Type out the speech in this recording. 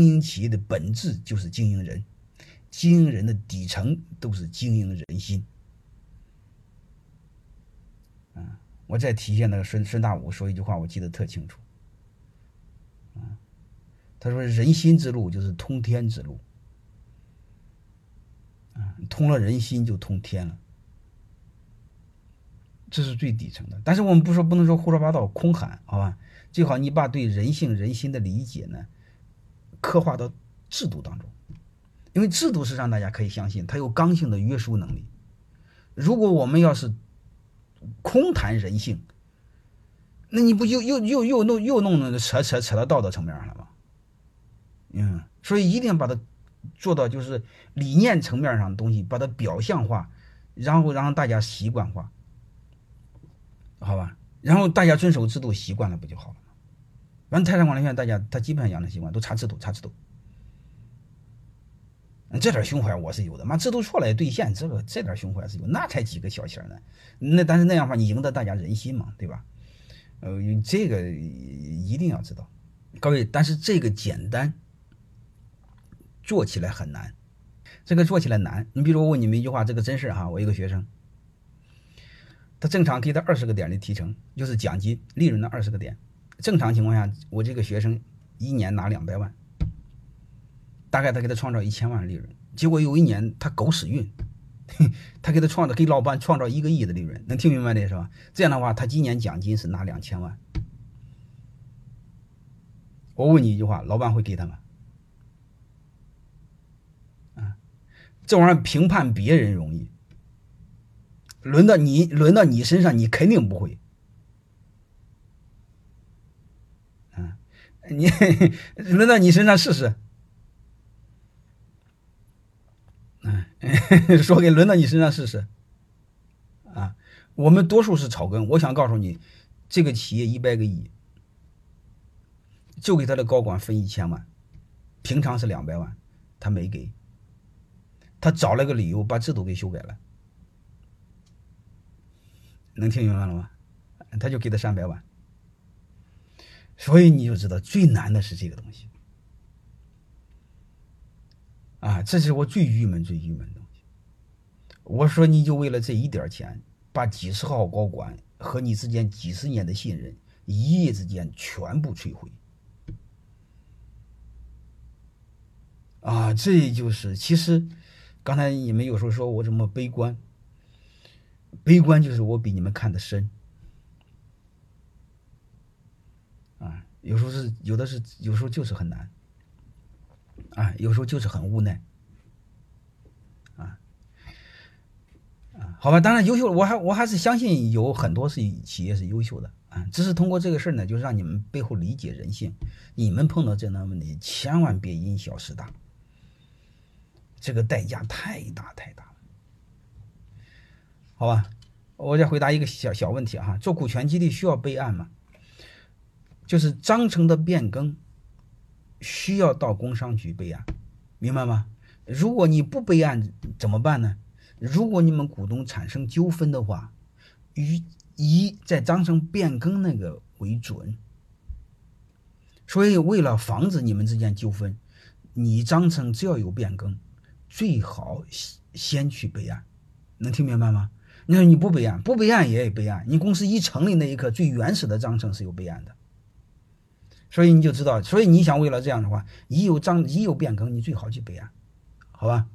经营企业的本质就是经营人，经营人的底层都是经营人心。啊，我再提一下那个孙孙大武说一句话，我记得特清楚。啊，他说：“人心之路就是通天之路。啊，通了人心就通天了，这是最底层的。但是我们不说，不能说胡说八道、空喊，好吧？最好你把对人性、人心的理解呢。”刻画到制度当中，因为制度是让大家可以相信它有刚性的约束能力。如果我们要是空谈人性，那你不又又又又弄又弄那扯扯扯到道德层面上了吗？嗯，所以一定要把它做到就是理念层面上的东西，把它表象化，然后让大家习惯化，好吧？然后大家遵守制度习惯了，不就好了？完，泰山管理学院大家他基本上养成习惯，都查制度，查制度。这点胸怀我是有的，妈制度错了兑现，这个这点胸怀是有，那才几个小钱呢？那但是那样话，你赢得大家人心嘛，对吧？呃，这个一定要知道，各位。但是这个简单，做起来很难。这个做起来难。你比如我问你们一句话，这个真事哈，我一个学生，他正常给他二十个点的提成，就是奖金利润的二十个点。正常情况下，我这个学生一年拿两百万，大概他给他创造一千万利润。结果有一年他狗屎运，他给他创造给老板创造一个亿的利润，能听明白的是吧？这样的话，他今年奖金是拿两千万。我问你一句话，老板会给他吗？啊，这玩意儿评判别人容易，轮到你轮到你身上，你肯定不会。你轮到你身上试试，嗯，说给轮到你身上试试，啊，我们多数是草根。我想告诉你，这个企业一百个亿，就给他的高管分一千万，平常是两百万，他没给，他找了个理由把制度给修改了，能听明白了吗？他就给他三百万。所以你就知道最难的是这个东西，啊，这是我最郁闷、最郁闷的东西。我说你就为了这一点钱，把几十号高管和你之间几十年的信任，一夜之间全部摧毁，啊，这就是其实刚才你们有时候说我怎么悲观，悲观就是我比你们看的深。有时候是有的是，有时候就是很难，啊，有时候就是很无奈，啊，啊，好吧，当然优秀，我还我还是相信有很多是企业是优秀的啊，只是通过这个事儿呢，就是让你们背后理解人性，你们碰到这样的问题，千万别因小失大，这个代价太大太大了，好吧，我再回答一个小小问题哈，做股权激励需要备案吗？就是章程的变更，需要到工商局备案，明白吗？如果你不备案怎么办呢？如果你们股东产生纠纷的话，以以在章程变更那个为准。所以为了防止你们之间纠纷，你章程只要有变更，最好先去备案，能听明白吗？你说你不备案，不备案也得备案。你公司一成立那一刻，最原始的章程是有备案的。所以你就知道，所以你想为了这样的话，已有章已有变更，你最好去备案，好吧？